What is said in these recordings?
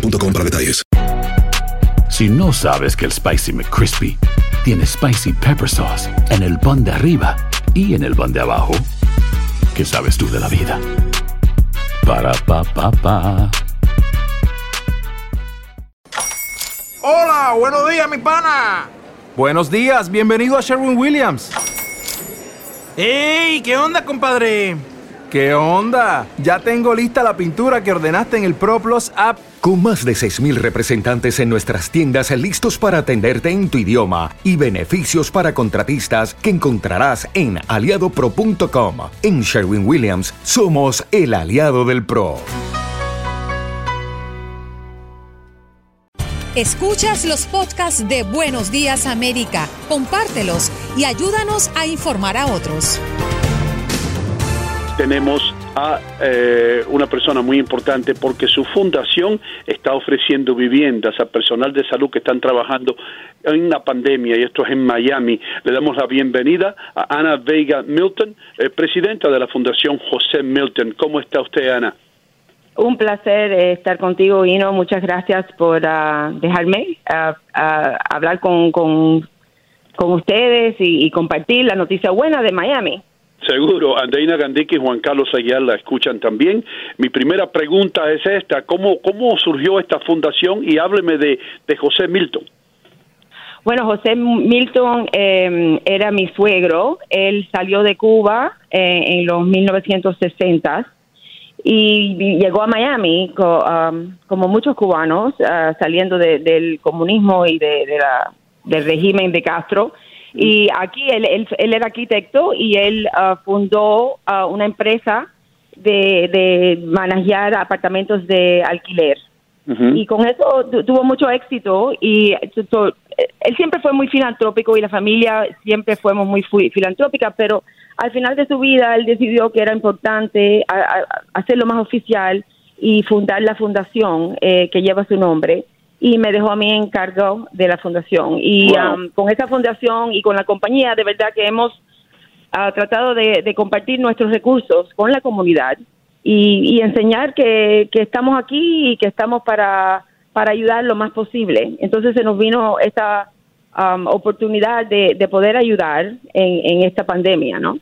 boostmobile.com para detalles. Si no sabes que el Spicy McCrispy tiene Spicy Pepper Sauce en el pan de arriba y en el pan de abajo, ¿qué sabes tú de la vida? Para, pa, pa, pa. Hola, buenos días, mi pana. Buenos días, bienvenido a Sherwin Williams. ¡Ey! ¿Qué onda, compadre? ¿Qué onda? Ya tengo lista la pintura que ordenaste en el ProPlus app. Con más de 6.000 representantes en nuestras tiendas listos para atenderte en tu idioma y beneficios para contratistas que encontrarás en aliadopro.com. En Sherwin Williams somos el aliado del PRO. Escuchas los podcasts de Buenos Días América, compártelos y ayúdanos a informar a otros tenemos a eh, una persona muy importante porque su fundación está ofreciendo viviendas a personal de salud que están trabajando en la pandemia y esto es en Miami. Le damos la bienvenida a Ana Vega Milton, eh, presidenta de la Fundación José Milton. ¿Cómo está usted, Ana? Un placer eh, estar contigo, Ino. Muchas gracias por ah, dejarme ah, ah, hablar con, con, ustedes y compartir la noticia buena de Miami. Seguro, Andreina Gandique y Juan Carlos Aguilar la escuchan también. Mi primera pregunta es esta, ¿cómo, cómo surgió esta fundación? Y hábleme de, de José Milton. Bueno, José Milton em, era mi suegro, él salió de Cuba eh, en los 1960 y llegó a Miami como muchos cubanos ah, saliendo del comunismo y de, la, del régimen de Castro y aquí él, él, era arquitecto y él ah, fundó ah, una empresa de, de manejar apartamentos de alquiler. Y con eso tuvo mucho éxito y él siempre fue muy filantrópico y la familia siempre fuimos muy filantrópica, pero al final de su vida él decidió que era importante hacerlo más oficial y fundar la fundación eh, que lleva su nombre y me dejó a mí en cargo de la fundación. Y um, con esa fundación y con la compañía, de verdad que hemos uh, tratado de, compartir nuestros recursos con la comunidad y, enseñar que, estamos aquí y que estamos para, para ayudar lo más posible. Entonces se nos vino esta um, oportunidad de, poder ayudar en, en esta pandemia, ¿no?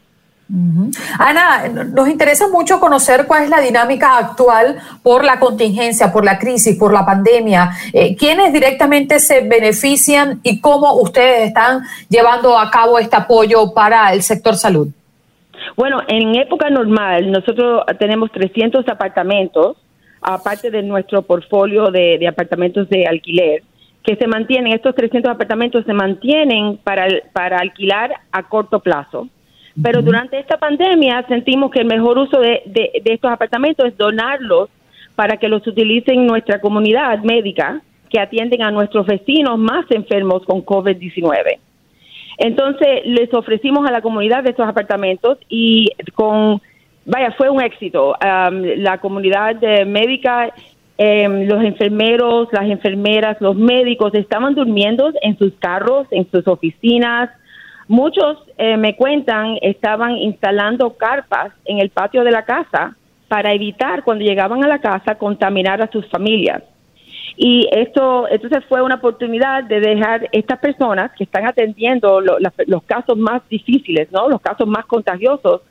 Ana, nos interesa mucho conocer cuál es la dinámica actual por la contingencia, por la crisis, por la pandemia. Eh, ¿Quiénes directamente se benefician y cómo ustedes están llevando a cabo este apoyo para el sector salud? Bueno, en época normal nosotros tenemos 300 apartamentos, aparte de nuestro portfolio de, de apartamentos de alquiler que se mantienen, estos 300 apartamentos se mantienen para, para alquilar a corto plazo. Pero durante esta pandemia sentimos que el mejor uso de, estos apartamentos es donarlos para que los utilicen nuestra comunidad médica que atienden a nuestros vecinos más enfermos con COVID-19. Entonces les ofrecimos a la comunidad de estos apartamentos y con, vaya, fue un éxito. la comunidad médica, em, los enfermeros, las enfermeras, los médicos estaban durmiendo en sus carros, en sus oficinas, Muchos eh, me cuentan estaban instalando carpas en el patio de la casa para evitar cuando llegaban a la casa contaminar a sus familias. Y esto, entonces fue una oportunidad de dejar estas personas que están atendiendo los casos más difíciles, ¿no? Los casos más contagiosos,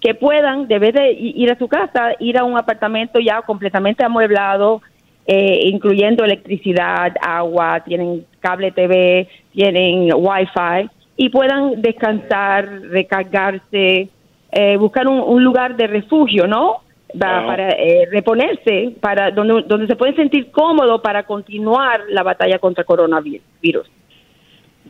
que puedan, de vez de ir a su casa, ir a un apartamento ya completamente amueblado, eh, incluyendo electricidad, agua, tienen cable TV, tienen wifi y puedan descansar, recargarse, eh, buscar un, lugar de refugio, ¿no? Para, eh, reponerse, para donde, donde se pueden sentir cómodos para continuar la batalla contra coronavirus.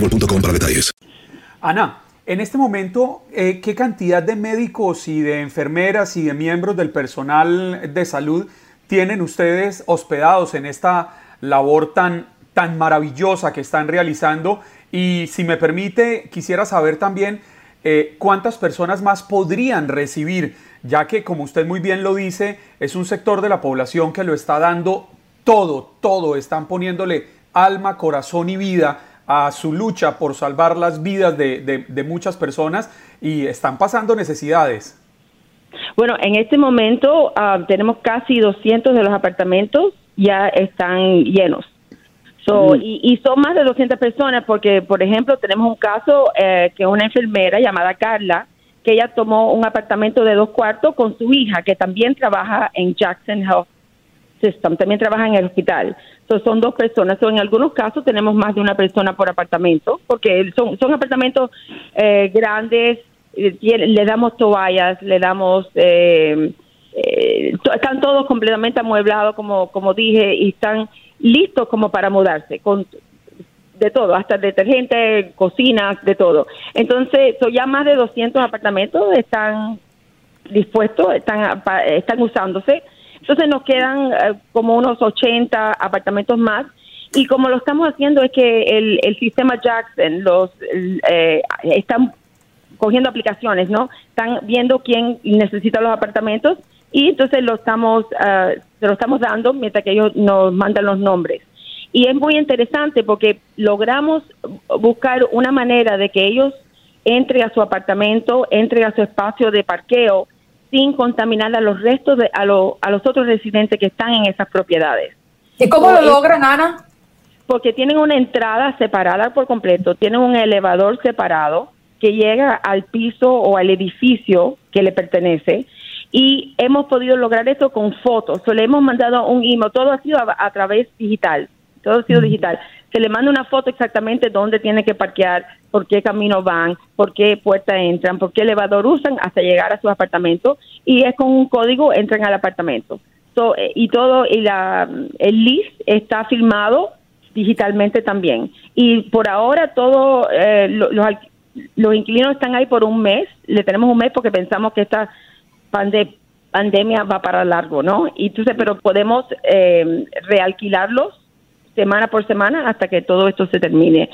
para detalles. Ana, en este momento, eh, ¿qué cantidad de médicos y de enfermeras y de miembros del personal de salud tienen ustedes hospedados en esta labor tan, tan maravillosa que están realizando? Y si me permite, quisiera saber también eh, cuántas personas más podrían recibir, ya que como usted muy bien lo dice, es un sector de la población que lo está dando todo, todo, están poniéndole alma, corazón y vida a su lucha por salvar las vidas de, muchas personas y están pasando necesidades. Bueno, en este momento ah, tenemos casi 200 de los apartamentos ya están llenos. y, son más de 200 personas porque, por ejemplo, tenemos un caso eh, que una enfermera llamada Carla, que ella tomó un apartamento de dos cuartos con su hija, que también trabaja en Jackson Health System, también trabaja en el hospital son dos personas. en algunos casos tenemos más de una persona por apartamento, porque son, son apartamentos eh, grandes, eh, le damos toallas, le damos... Eh, están todos completamente amueblados, como, como dije, y están listos como para mudarse, con de todo, hasta detergente, cocinas, de todo. Entonces, son ya más de 200 apartamentos están dispuestos, están, están usándose entonces nos quedan eh, como unos 80 apartamentos más y como lo estamos haciendo es que el, el sistema Jackson los eh, están cogiendo aplicaciones, ¿no? Están viendo quién necesita los apartamentos y entonces lo estamos uh, lo estamos dando mientras que ellos nos mandan los nombres. Y es muy interesante porque logramos buscar una manera de que ellos entre a su apartamento, entre a su espacio de parqueo sin contaminar a los restos de a, a los otros residentes que están en esas propiedades. ¿Y cómo lo logran, Ana? Porque tienen una entrada separada por completo, tienen un elevador separado que llega al piso o al edificio que le pertenece y hemos podido lograr esto con fotos. Le hemos mandado un email, todo ha sido a, través digital, todo ha sido digital. Se le manda una foto exactamente dónde tiene que parquear, por qué camino van, por qué puerta entran, por qué elevador usan hasta llegar a sus apartamentos y es con un código entran al apartamento. Eh, y todo y la, el list está filmado digitalmente también. Y por ahora todo eh, los, los inquilinos están ahí por un mes, le tenemos un mes porque pensamos que esta pandemia va para largo, ¿no? Y entonces, pero podemos eh, realquilarlos semana por semana hasta que todo esto se termine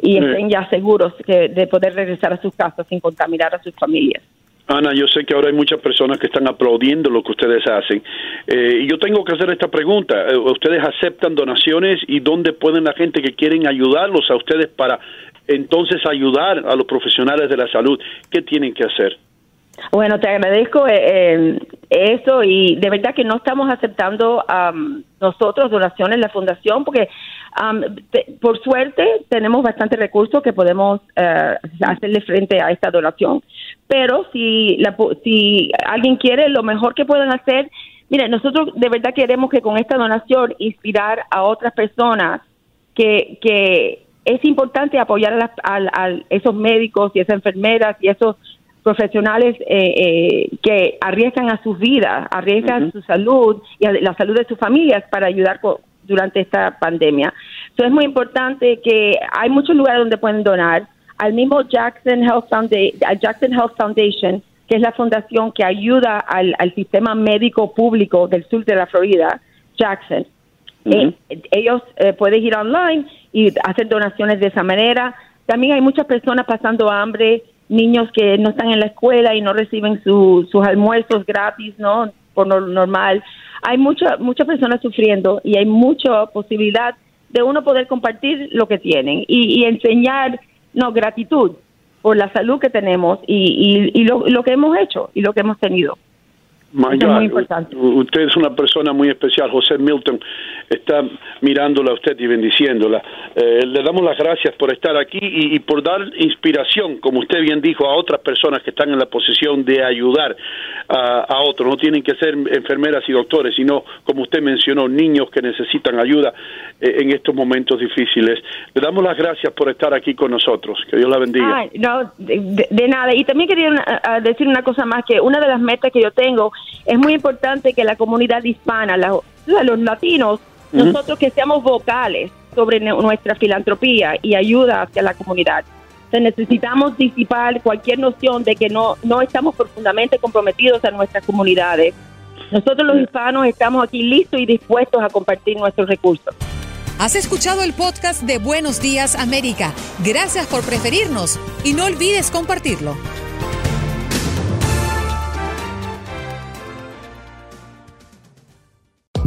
y estén ya seguros que, de poder regresar a sus casas sin contaminar a sus familias. Ana, yo sé que ahora hay muchas personas que están aplaudiendo lo que ustedes hacen. Eh, y yo tengo que hacer esta pregunta. Eh, ¿Ustedes aceptan donaciones y dónde pueden la gente que quieren ayudarlos a ustedes para entonces ayudar a los profesionales de la salud? ¿Qué tienen que hacer? Bueno, te agradezco eh, eso y de verdad que no estamos aceptando nosotros donaciones, la fundación, porque por suerte tenemos bastante recursos que podemos uh, hacerle frente a esta donación. Pero si, la, si alguien quiere, lo mejor que pueden hacer, mire, nosotros de verdad queremos que con esta donación inspirar a otras personas que, que es importante apoyar a, a esos médicos y esas enfermeras y esos profesionales eh, eh, que arriesgan a sus vidas, arriesgan su salud y la salud de sus familias para ayudar durante esta pandemia. Entonces es muy importante que hay muchos lugares donde pueden donar. Al mismo Jackson Health, Jackson Health Foundation, que es la fundación que ayuda al, sistema médico público del sur de la Florida, Jackson. Eh, ellos pueden ir online y hacer donaciones de esa manera. También hay muchas personas pasando hambre niños que no están en la escuela y no reciben sus almuerzos gratis, ¿no? por normal. Hay muchas muchas personas sufriendo y hay mucha posibilidad de uno poder compartir lo que tienen y, enseñar no gratitud por la salud que tenemos y, y, lo, lo que hemos hecho y lo que hemos tenido. Muy importante. Usted es una persona muy especial. José Milton está mirándola a usted y bendiciéndola. Eh, le damos las gracias por estar aquí y, por dar inspiración, como usted bien dijo, a otras personas que están en la posición de ayudar a, otros. No tienen que ser enfermeras y doctores, sino, como usted mencionó, niños que necesitan ayuda eh, en estos momentos difíciles. Le damos las gracias por estar aquí con nosotros. Que Dios la bendiga. no, de, nada. Y también quería decir una cosa más, que una de las metas que yo tengo es muy importante que la comunidad hispana, los latinos, nosotros que seamos vocales sobre nuestra filantropía y ayuda hacia la comunidad. necesitamos disipar cualquier noción de que no, no estamos profundamente comprometidos a nuestras comunidades. Nosotros los hispanos estamos aquí listos y dispuestos a compartir nuestros recursos. Has escuchado el podcast de Buenos Días América. Gracias por preferirnos y no olvides compartirlo.